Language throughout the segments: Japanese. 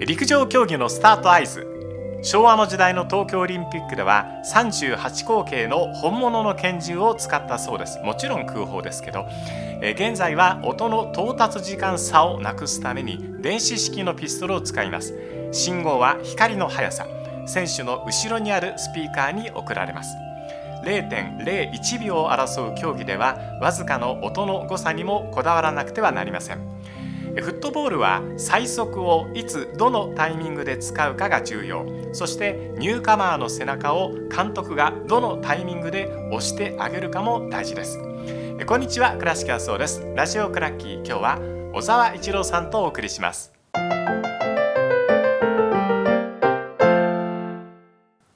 陸上競技のスタート合図。昭和の時代の東京オリンピックでは38口径の本物の拳銃を使ったそうです。もちろん空砲ですけど。現在は音の到達時間差をなくすために電子式のピストルを使います。信号は光の速さ。選手の後ろにあるスピーカーに送られます。0.01秒を争う競技ではわずかの音の誤差にもこだわらなくてはなりません。フットボールは最速をいつどのタイミングで使うかが重要。そしてニューカマーの背中を監督がどのタイミングで押してあげるかも大事です。こんにちは倉敷康夫です。ラジオクラッキー今日は小沢一郎さんとお送りします。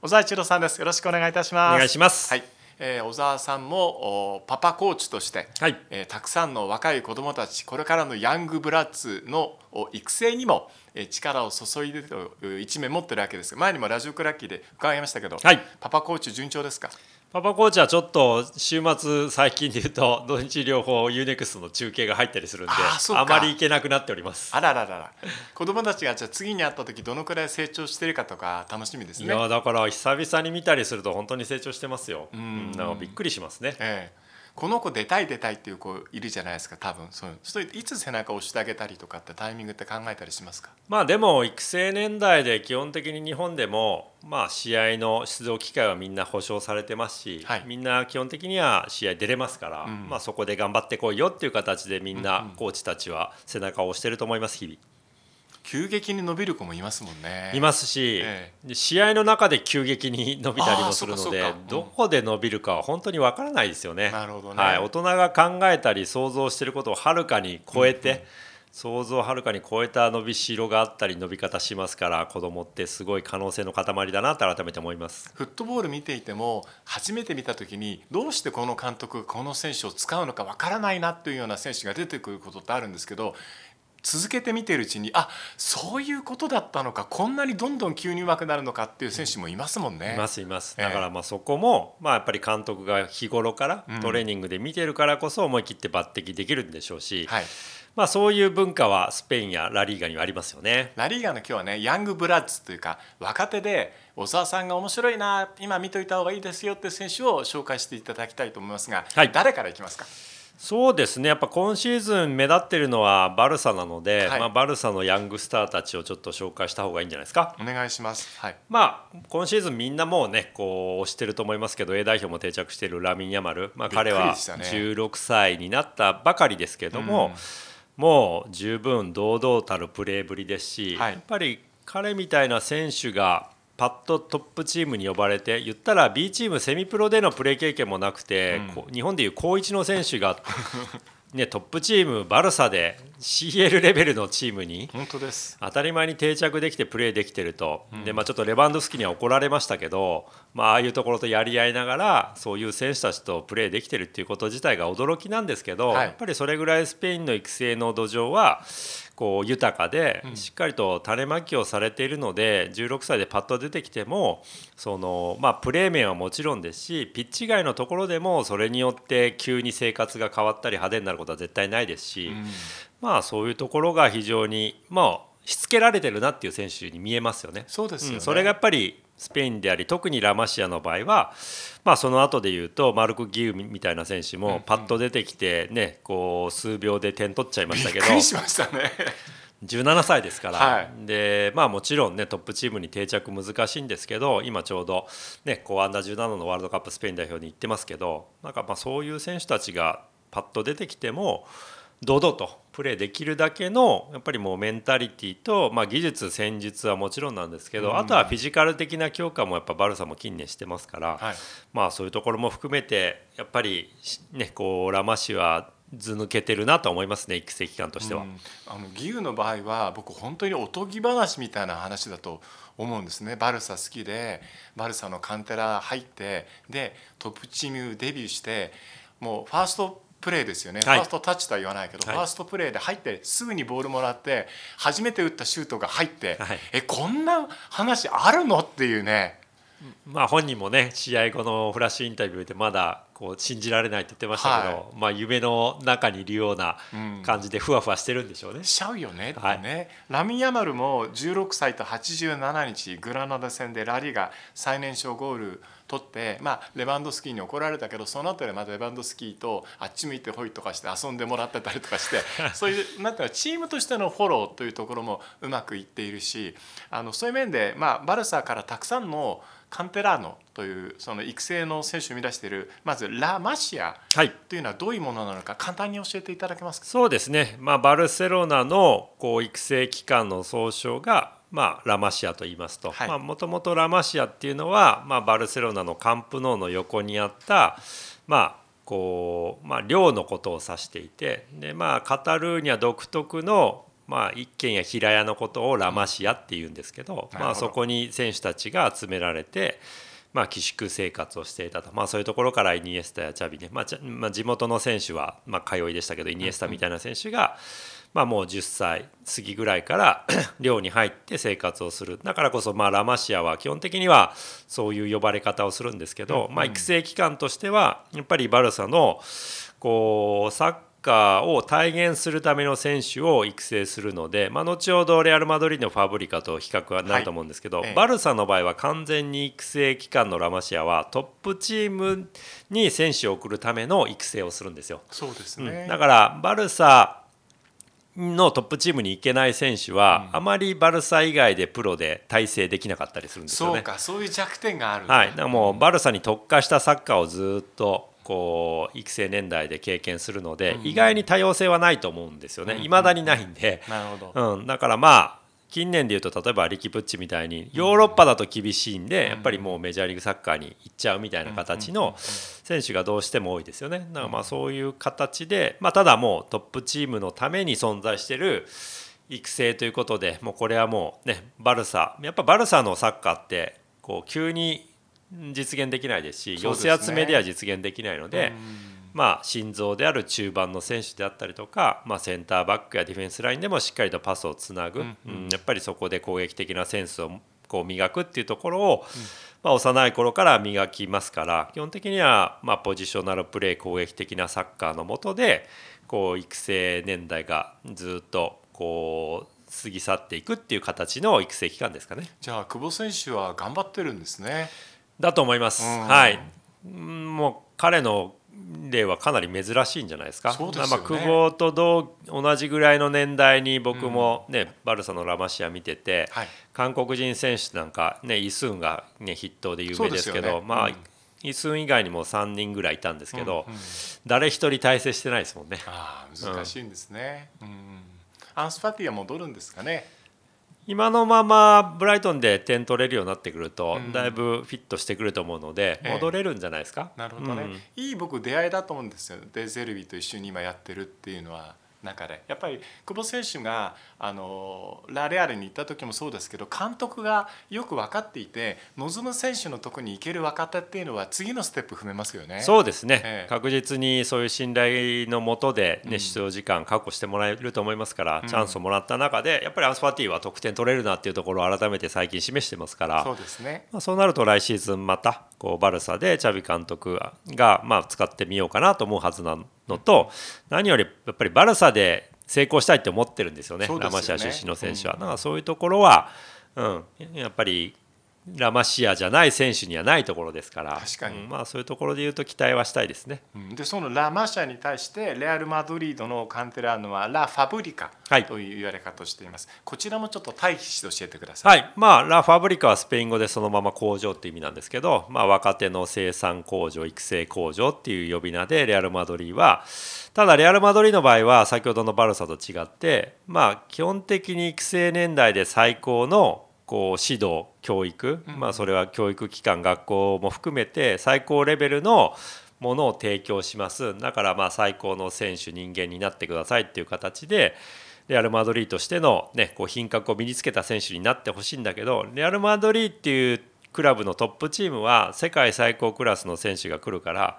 小沢一郎さんです。よろしくお願いいたします。お願いします。はいえー、小沢さんもパパコーチとして、はい。えー、たくさんの若い子どもたちこれからのヤングブラッツの育成にも力を注いでという一面持ってるわけです前にもラジオクラッキーで伺いましたけど、はい、パパコーチ順調ですか？パパコーチはちょっと週末最近で言うと土日両方 UNEXT の中継が入ったりするんであまり行けなくなっております。あらららら。子供たちがじゃあ次に会った時どのくらい成長してるかとか楽しみですね。いやだから久々に見たりすると本当に成長してますよ。うんなんかびっくりしますね、ええこの子出たい出たいっていう子いるじゃないですか多分。そうそいつ背中を押してあげたりとかってタイミングって考えたりしますか？まあでも育成年代で基本的に日本でもまあ試合の出場機会はみんな保証されてますし、はい、みんな基本的には試合出れますから、うん、まあそこで頑張ってこいよっていう形でみんなコーチたちは背中を押してると思います日々。急激に伸びる子もいますもんね。いますし、ええ、試合の中で急激に伸びたりもするので、うん、どこで伸びるかは本当にわからないですよね。なるほどね、はい、大人が考えたり想像していることをはるかに超えて、うん。うん想像をはるかに超えた伸びしろがあったり伸び方しますから子供ってすごい可能性の塊だなと改めて思います。フットボール見ていても初めて見た時にどうしてこの監督がこの選手を使うのかわからないなというような選手が出てくることってあるんですけど続けて見てるうちにあそういうことだったのかこんなにどんどん急に上手くなるのかっていう選手もいますもんね。いますいます。だからまあそこも、まあ、やっぱり監督が日頃からトレーニングで見てるからこそ思い切って抜擢できるんでしょうし、はい、まあ、そういう文化はスペインやラリーガにはありますよね。ラリーガの今日はねヤングブラッツというか若手で小沢さんが面白いな今見といた方がいいですよって選手を紹介していただきたいと思いますが、はい、誰からいきますか？そうですね。やっぱ今シーズン目立ってるのはバルサなので、はい、まあ、バルサのヤングスターたちをちょっと紹介した方がいいんじゃないですか？お願いします、はい、まあ今シーズンみんなもうねこう推してると思いますけど A 代表も定着しているラミン・ヤマル、まあ、彼は16歳になったばかりですけども、うん、もう十分堂々たるプレーぶりですし、はい、やっぱり彼みたいな選手がパッとトップチームに呼ばれて言ったら B チームセミプロでのプレー経験もなくて、うん、日本でいう高1の選手がね、トップチームバルサで CL レベルのチームに本当です。当たり前に定着できてプレーできてると、うん、でまあ、ちょっとレバンドフスキには怒られましたけど、まああいうところとやり合いながらそういう選手たちとプレーできてるっていうこと自体が驚きなんですけど、はい、やっぱりそれぐらいスペインの育成の土壌はこう豊かでしっかりと種まきをされているので16歳でパッと出てきてもその、まあ、プレー面はもちろんですしピッチ外のところでもそれによって急に生活が変わったり派手になることは絶対ないですし、まあそういうところが非常にまあしつけられてるなっていう選手に見えますよね。そうです、ね。うん、それがやっぱりスペインであり特にラマシアの場合は、まあ、その後で言うとマルク・ギウみたいな選手もパッと出てきて、ね、こう数秒で点取っちゃいましたけど。びっくりしましたね。17歳ですから、はい、でまあ、もちろん、ね、トップチームに定着難しいんですけど今ちょうど、ね、こうアンダー17のワールドカップスペイン代表に行ってますけどなんかまあそういう選手たちがパッと出てきても堂々とプレーできるだけのやっぱりもうメンタリティーと、まあ、技術戦術はもちろんなんですけど、あとはフィジカル的な強化もやっぱバルサも近年してますから、はい、まあそういうところも含めてやっぱりねこうラマ氏は図抜けてるなと思いますね育成期間としては。うん、あの義勇の場合は僕本当におとぎ話みたいな話だと思うんですね。バルサ好きでバルサのカンテラ入ってでトップチームデビューしてもうファーストプレーですよね、はい、ファーストタッチとは言わないけど、はい、ファーストプレーで入ってすぐにボールもらって初めて打ったシュートが入って、はい、えこんな話あるの？っていうね。まあ本人もね試合後のフラッシュインタビューでまだこう信じられないって言ってましたけど、はい、まあ、夢の中にいるような感じでふわふわしてるんでしょうね。うん、しちゃうよねはい、ねラミン・ヤマルも16歳と87日グラナダ戦でラリーが最年少ゴール取って、まあ、レバンドスキーに怒られたけどその後でまたレバンドスキーとあっち向いてほいとかして遊んでもらってたりとかしてそういうなんていうかチームとしてのフォローというところもうまくいっているしあのそういう面で、まあ、バルサからたくさんのカンテラーノというその育成の選手を生み出しているまずラ・マシアというのはどういうものなのか簡単に教えていただけますか、そうですね、まあ、バルセロナのこう育成機関の総称がまあ、ラマシアと言いますと。もともとラマシアっていうのは、まあ、バルセロナのカンプノーの横にあった、まあこうまあ、寮のことを指していてで、まあ、カタルーニャ独特の、まあ、一軒や平屋のことをラマシアっていうんですけど,、まあ、そこに選手たちが集められて。まあ、寄宿生活をしていたと、まあ、そういうところからイニエスタやチャビね、まあまあ、地元の選手は、まあ、通いでしたけどイニエスタみたいな選手が、まあ、もう10歳過ぎぐらいから 寮に入って生活をする。だからこそまあラマシアは基本的にはそういう呼ばれ方をするんですけど、まあ、育成機関としてはやっぱりバルサのこうサッカーを体現するための選手を育成するので、まあ、後ほどレアル・マドリードのファブリカと比較はなると思うんですけど、はい、バルサの場合は完全に育成機関のラマシアはトップチームに選手を送るための育成をするんですよ。そうですね、うん、だからバルサのトップチームに行けない選手は、あまりバルサ以外でプロで体制できなかったりするんですよね。そうかそういう弱点があるはい、だからもうバルサに特化したサッカーをずっとこう育成年代で経験するので、意外に多様性はないと思うんですよね。いま、だにないんで、うん、だからまあ近年でいうと例えばリキプッチみたいにヨーロッパだと厳しいんでやっぱりもうメジャーリーグサッカーに行っちゃうみたいな形の選手がどうしても多いですよね。だからまあそういう形で、まあ、ただもうトップチームのために存在してる育成ということでもうこれはもうねバルサ。やっぱバルサのサッカーってこう急に実現できないですし寄せ集めでは実現できないので。まあ、心臓である中盤の選手であったりとか、まあ、センターバックやディフェンスラインでもしっかりとパスをつなぐ、うんうん、やっぱりそこで攻撃的なセンスをこう磨くっていうところを、まあ、幼い頃から磨きますから基本的にはまあポジショナルプレー攻撃的なサッカーのもとでこう育成年代がずっとこう過ぎ去っていくっていう形の育成期間ですかね。じゃあ久保選手は頑張ってるんですね。だと思います。はい。もう彼の例はかなり珍しいんじゃないですか。そうですね、まあ、久保と同同じぐらいの年代に僕もね、うん、バルサのラマシア見てて、はい、韓国人選手なんかねイ・スンがね筆頭で有名ですけど、ね、まあ、うん、イ・スン以外にも3人ぐらいいたんですけど、うんうん、誰一人体制してないですもんね。あ難しいんですね。うん、アンスファティは戻るんですかね。今のままブライトンで点取れるようになってくると、だいぶフィットしてくると思うので、戻れるんじゃないですか？なるほどね、うん、いい僕出会いだと思うんですよ。デゼルビと一緒に今やってるっていうのは。中で。やっぱり久保選手があのラレアルに行った時もそうですけど監督がよく分かっていて望む選手のとこに行ける若手っていうのは次のステップ踏めますよね。そうですね、ええ、確実にそういう信頼のもとで、ね、出場時間確保してもらえると思いますから、うん、チャンスをもらった中でやっぱりアンスパティは得点取れるなっていうところを改めて最近示してますからそうですね、まあ、そうなると来シーズンまたこうバルサでチャビ監督が、まあ、使ってみようかなと思うはずなのと何よりやっぱりバルサで成功したいって思ってるんですよね、ね、ラマシア出身の選手は。だからそういうところは、うん、やっぱりラマシアじゃない選手にはないところですから。確かに、うん、まあ、そういうところでいうと期待はしたいですね、うん、でそのラマシアに対してレアル・マドリードのカンテラーノはラ・ファブリカという言われ方をしています、はい、こちらもちょっと対比して教えてください、はい。まあ、ラ・ファブリカはスペイン語でそのまま工場っていう意味なんですけど、まあ、若手の生産工場育成工場っていう呼び名でレアル・マドリーはただレアル・マドリーの場合は先ほどのバルサと違ってまあ基本的に育成年代で最高のこう指導教育、まあ、それは教育機関学校も含めて最高レベルのものを提供します。だからまあ最高の選手人間になってくださいっていう形でレアル・マドリーとしての、ね、こう品格を身につけた選手になってほしいんだけどレアル・マドリーっていうクラブのトップチームは世界最高クラスの選手が来るから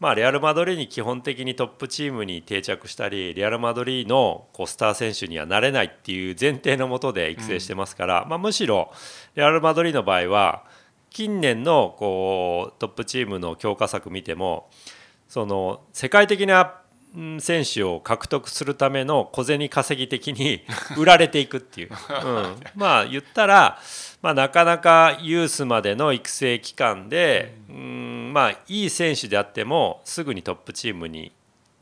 まあ、レアル・マドリーに基本的にトップチームに定着したりレアル・マドリーのこうスター選手にはなれないっていう前提のもとで育成してますから、うん、まあ、むしろレアル・マドリーの場合は近年のこうトップチームの強化策見てもその世界的な選手を獲得するための小銭稼ぎ的に 売られていくっていう、うん、まあ言ったら、まあ、なかなかユースまでの育成期間で、うん、まあいい選手であってもすぐにトップチームに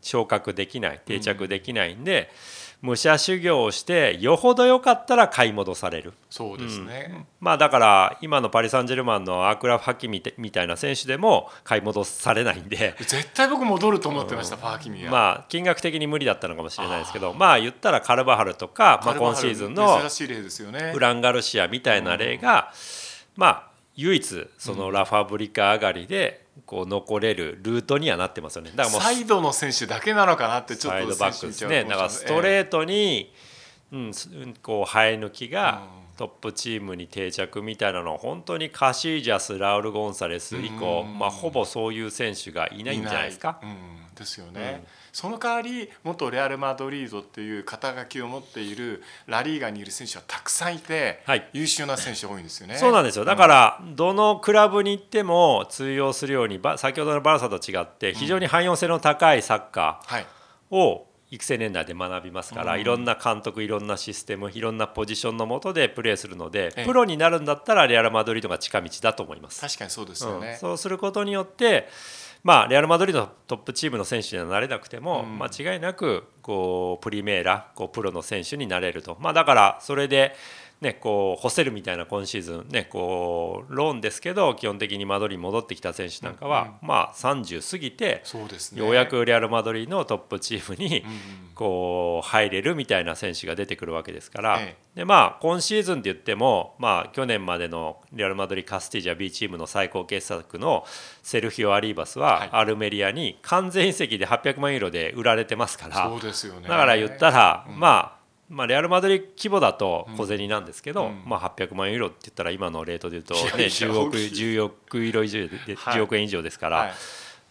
昇格できない定着できないんで。うん武者修行をしてよほど良かったら買い戻される。そうですね、うん、まあだから今のパリ・サンジェルマンのアークラフ・ハキミみたいな選手でも買い戻されないんで。絶対僕戻ると思ってました、うん、ファーキミは。まあ金額的に無理だったのかもしれないですけどまあ言ったらカルバハルとかまあ、今シーズンのウランガルシアみたいな例が、まあ唯一そのラファブリカ上がりでこう残れるルートにはなってますよね。だからもうサイドの選手だけなのかなってちょっとサイドバックですね。だからストレートに、うん、こう生え抜きがトップチームに定着みたいなのは本当にカシージャスラウル・ゴンサレス以降、まあほぼそういう選手がいないんじゃないですか。ですよね。うんその代わり元レアル・マドリードっていう肩書きを持っているラリーガにいる選手はたくさんいて、はい、優秀な選手多いんですよね。そうなんですよ。だからどのクラブに行っても通用するように先ほどのバルサと違って非常に汎用性の高いサッカーを育成年代で学びますから、いろんな監督いろんなシステムいろんなポジションのもとでプレーするので、プロになるんだったらレアル・マドリードが近道だと思います。確かにそうですよね、うん、そうすることによってまあ、レアル・マドリードのトップチームの選手にはなれなくても、うん、間違いなくこうプリメーラこうプロの選手になれると、まあ、だからそれでね、こう干せるみたいな今シーズン、ね、こうローンですけど基本的にマドリーに戻ってきた選手なんかは、まあ、30過ぎて、ようやくレアル・マドリーのトップチームにこう入れるみたいな選手が出てくるわけですから、でまあ、今シーズンって言っても、まあ、去年までのレアル・マドリーカスティジャ B チームの最高傑作のセルフィオ・アリーバスはアルメリアに完全移籍で800万ユーロで売られてますから、だから言ったら、まあまあ、レアル・マドリー規模だと小銭なんですけど、うん、まあ、800万ユーロって言ったら今のレートで言うと、ね、10億 ,10 億ユーロ以上で、10億円以上ですから、はい、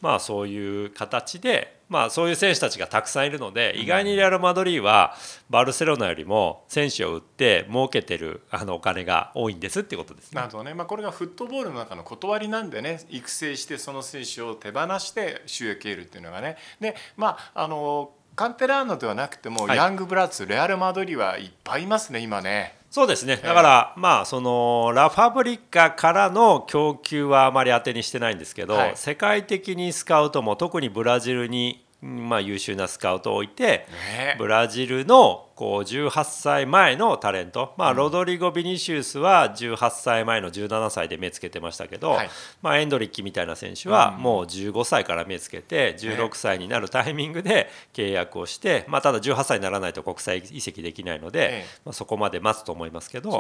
まあ、そういう形で、まあ、そういう選手たちがたくさんいるので意外にレアル・マドリーはバルセロナよりも選手を売って儲けてるあのお金が多いんですってことですね。なるほどね、まあ、これがフットボールの中の断りなんでね育成してその選手を手放して収益得るっていうのがね。でまああのカンテラーノではなくても、ヤングブラッツレアル・マドリーはいっぱいいますね今ね。そうですね。だから、まあそのラファブリカからの供給はあまり当てにしてないんですけど、はい、世界的にスカウトも特にブラジルにまあ、優秀なスカウトを置いて、ね、ブラジルのこう18歳前のタレント、まあ、ロドリゴ・ビニシウスは18歳前の17歳で目つけてましたけど、はい、まあ、エンドリッキみたいな選手はもう15歳から目つけて16歳になるタイミングで契約をして、まあ、ただ18歳にならないと国際移籍できないので、まあ、そこまで待つと思いますけど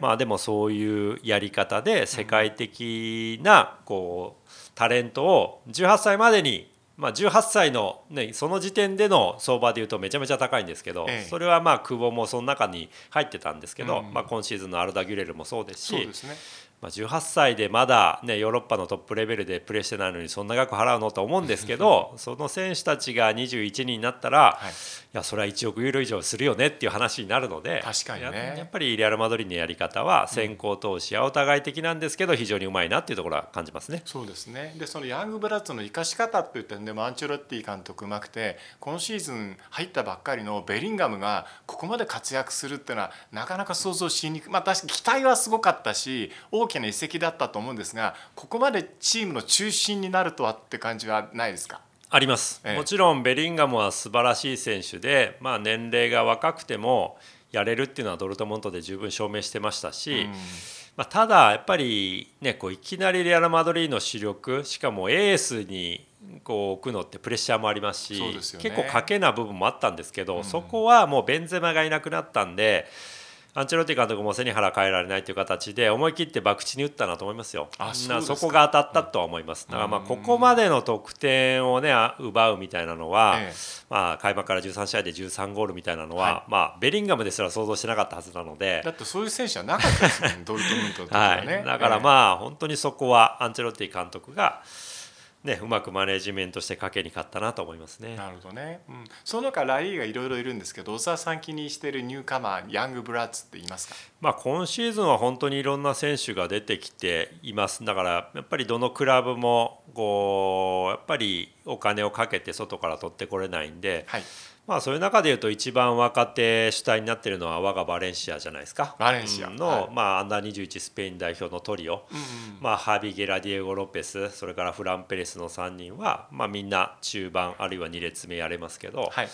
まあ、でもそういうやり方で世界的なこうタレントを18歳までにまあ、18歳の、ね、その時点での相場でいうとめちゃめちゃ高いんですけど、ええ、それはまあ久保もその中に入ってたんですけど、うん、まあ、今シーズンのアルダ・ギュレルもそうですし、ね、まあ、18歳でまだ、ね、ヨーロッパのトップレベルでプレーしてないのにそんな額払うのと思うんですけど その選手たちが21人になったら、はい、いやそれは1億ユーロ以上するよねっていう話になるので確かに、ね、やっぱりレアル・マドリーのやり方は先行投資はお互い的なんですけど非常にうまいなっていうところは感じますね。そうですね。でそのヤングブラッドの生かし方っていう点でもアンチョロッティ監督うまくて今シーズン入ったばっかりのベリンガムがここまで活躍するっていうのはなかなか想像しにくい、まあ、確かに期待はすごかったし大きな移籍だったと思うんですがここまでチームの中心になるとはって感じはないですか？あります、ええ、もちろんベリンガムは素晴らしい選手で、まあ、年齢が若くてもやれるっていうのはドルトモントで十分証明してましたし、まあ、ただやっぱり、ね、こういきなりレアル・マドリーの主力しかもエースにこう置くのってプレッシャーもありますし、ね、結構賭けな部分もあったんですけど、うん、そこはもうベンゼマがいなくなったんで。アンチェロティ監督も背に腹変えられないという形で思い切って博打に打ったなと思いますよ。あそそこが当たったとは思います。だからまあここまでの得点をね奪うみたいなのは、ええ、まあ開幕から13試合で13ゴールみたいなのは、はい、まあベリンガムですら想像してなかったはずなので。だってそういう選手はなかったですもんドルトムントとかね、はい。だからまあ、え、本当にそこはアンチェロティ監督が。ね、うまくマネジメントして賭けに勝ったなと思いますね。なるほどね。うん、その中ラリーがいろいろいるんですけど、小沢さん気にしているニューカマー、ヤングブラッツって言いますか？まあ今シーズンは本当にいろんな選手が出てきています。だからやっぱりどのクラブもこうやっぱりお金をかけて外から取ってこれないんで。はいまあそういう中でいうと一番若手主体になっているのは我がバレンシアじゃないですか。バレンシア。の、はい、まあ、アンダー21スペイン代表のトリオ、うんうん、まあ、ハビゲラ・ディエゴ・ロペスそれからフラン・ペレスの3人は、まあ、みんな中盤あるいは2列目やれますけど、はい、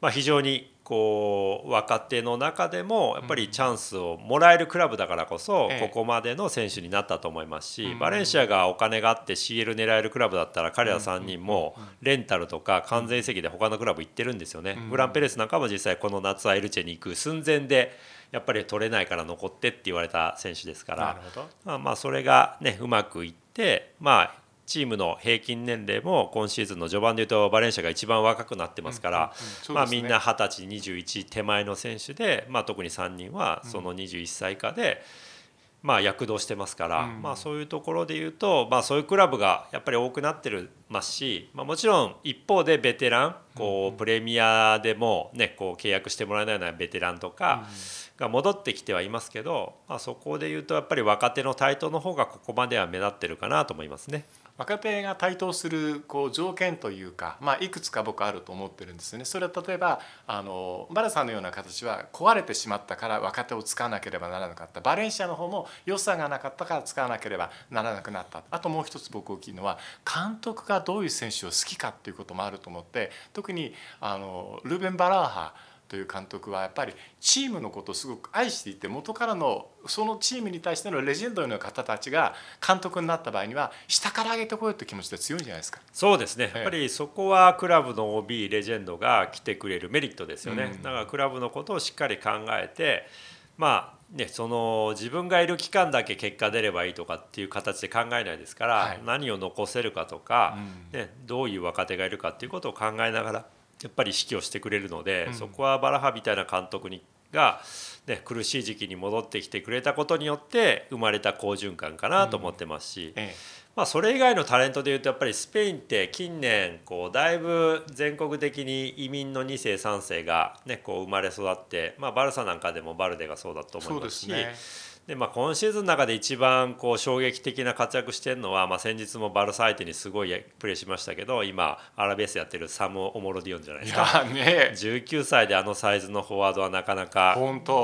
まあ、非常にこう若手の中でもやっぱりチャンスをもらえるクラブだからこそここまでの選手になったと思いますしバレンシアがお金があって CL 狙えるクラブだったら彼ら3人もレンタルとか完全移籍で他のクラブ行ってるんですよね。フランペレスなんかも実際この夏はエルチェに行く寸前でやっぱり取れないから残ってって言われた選手ですからまあまあそれがねうまくいってまあチームの平均年齢も今シーズンの序盤でいうとバレンシアが一番若くなってますから、まあ、みんな二十歳21手前の選手で、まあ、特に3人はその21歳以下で。まあ、躍動してますから、まあ、そういうところでいうと、まあ、そういうクラブがやっぱり多くなってるますし、まあ、もちろん一方でベテランこうプレミアでも、ね、こう契約してもらえないようなベテランとかが戻ってきてはいますけど、まあ、そこでいうとやっぱり若手の台頭の方がここまでは目立ってるかなと思いますね。若手が台頭するこう条件というか、まあ、いくつか僕あると思ってるんですね。それは例えばあのバラさんのような形は壊れてしまったから若手を使わなければならなかったバレンシアの方も良さがなかったから使わなければならなくなったあともう一つ僕大きいのは監督がどういう選手を好きかっていうこともあると思って特にあのルーベン・バラーハという監督はやっぱりチームのことをすごく愛していて元からのそのチームに対してのレジェンドの方たちが監督になった場合には下から上げてこようという気持ちで強いんじゃないですか。そうですね、やっぱりそこはクラブの OB レジェンドが来てくれるメリットですよね、うん、だからクラブのことをしっかり考えてまあね、その自分がいる期間だけ結果出ればいいとかっていう形で考えないですから、はい、何を残せるかとか、うん、ね、どういう若手がいるかっていうことを考えながらやっぱり指揮をしてくれるので、うん、そこはバラハみたいな監督にが、ね、苦しい時期に戻ってきてくれたことによって生まれた好循環かなと思ってますし、うん。ええ、まあ、それ以外のタレントでいうとやっぱりスペインって近年こうだいぶ全国的に移民の2世3世が、ね、こう生まれ育って、まあ、バルサなんかでもバルデがそうだと思いますし。でまあ、今シーズンの中で一番こう衝撃的な活躍してるのは、まあ、先日もバルサ相手にすごいプレーしましたけど今アラベースやってるサム・オモロディオンじゃないですか、ね、19歳であのサイズのフォワードはなかなか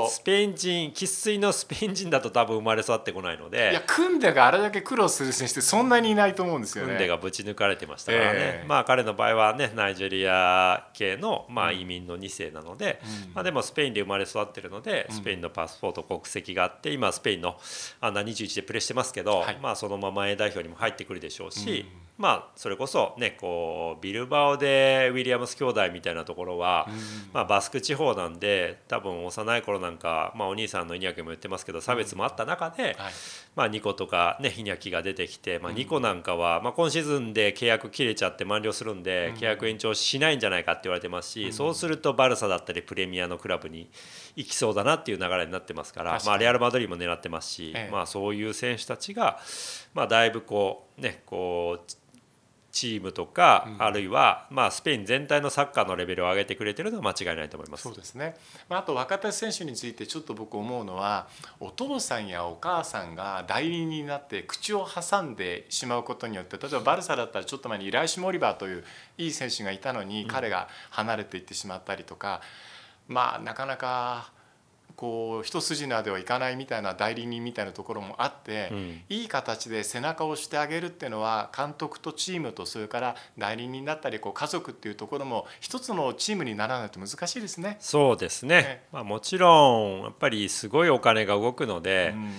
スペイン人生粋のスペイン人だと多分生まれ育ってこないので。いやクンデがあれだけ苦労する選手ってそんなにいないと思うんですよね。クンデがぶち抜かれてましたからね、えー、まあ彼の場合はねナイジェリア系の、まあ、移民の2世なので、うん、まあ、でもスペインで生まれ育ってるのでスペインのパスポート国籍があって今スペインのアンダー21でプレーしてますけど、はい、まあ、そのまま A 代表にも入ってくるでしょうし、うん、まあ、それこそ、ね、こうビルバオでウィリアムス兄弟みたいなところは、うん、まあ、バスク地方なんで多分幼い頃なんか、まあ、お兄さんのイニャキも言ってますけど差別もあった中で、はい、まあ、ニコとか、ね、イニャキが出てきて、まあ、ニコなんかは、まあ、今シーズンで契約切れちゃって満了するんで、契約延長しないんじゃないかって言われてますし、そうするとバルサだったりプレミアのクラブに行きそうだなっていう流れになってますから、まあ、レアル・マドリーも狙ってますし、ええ、まあ、そういう選手たちが、まあ、だいぶこうねこうチームとか、うん、あるいは、まあ、スペイン全体のサッカーのレベルを上げてくれてるのは間違いないと思います。そうですね、まあ、あと若手選手についてちょっと僕思うのはお父さんやお母さんが代理人になって口を挟んでしまうことによって例えばバルサだったらちょっと前にイライシュ・モリバーといういい選手がいたのに、彼が離れていってしまったりとか、まあなかなか。こう一筋縄ではいかないみたいな代理人みたいなところもあって、うん、いい形で背中を押してあげるっていうのは監督とチームとそれから代理人だったりこう家族っていうところも一つのチームにならないと難しいですね。そうですね、ね、まあ、もちろんやっぱりすごいお金が動くので、うん、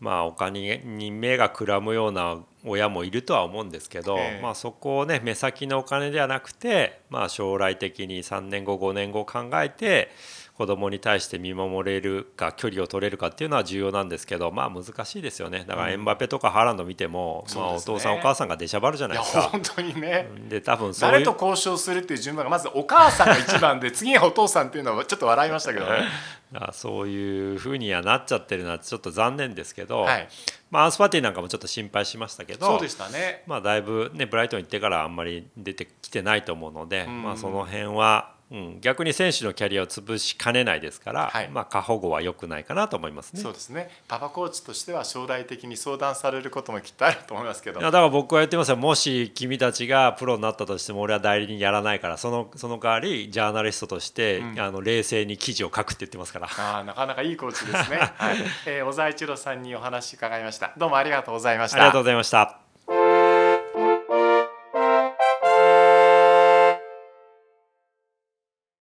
まあ、お金に目がくらむような親もいるとは思うんですけど、えー、まあ、そこをね目先のお金ではなくて、まあ、将来的に3年後5年後考えて子供に対して見守れるか距離を取れるかっていうのは重要なんですけどまあ難しいですよね。だからエンバペとかハーランド見ても、うん、まあ、お父さん、ね、お母さんが出しゃばるじゃないですか。本当にね。で多分誰と交渉するっていう順番がまずお母さんが一番で 次はお父さんっていうのはちょっと笑いましたけどね。そういうふうにはなっちゃってるのはちょっと残念ですけど、はい、まあ、アンスパティなんかもちょっと心配しましたけどそうでしたね、まあ、だいぶ、ね、ブライトン行ってからあんまり出てきてないと思うので、まあ、その辺はうん、逆に選手のキャリアを潰しかねないですから、はい、まあ過保護は良くないかなと思いますね。そうですね。パパコーチとしては将来的に相談されることもきっとあると思いますけど。だから僕は言ってますよ。もし君たちがプロになったとしても俺は代理人やらないから、そのその代わりジャーナリストとして、うん、あの冷静に記事を書くって言ってますから。ああなかなかいいコーチですね。はい。えー、小沢一郎さんにお話伺いました。どうもありがとうございました。ありがとうございました。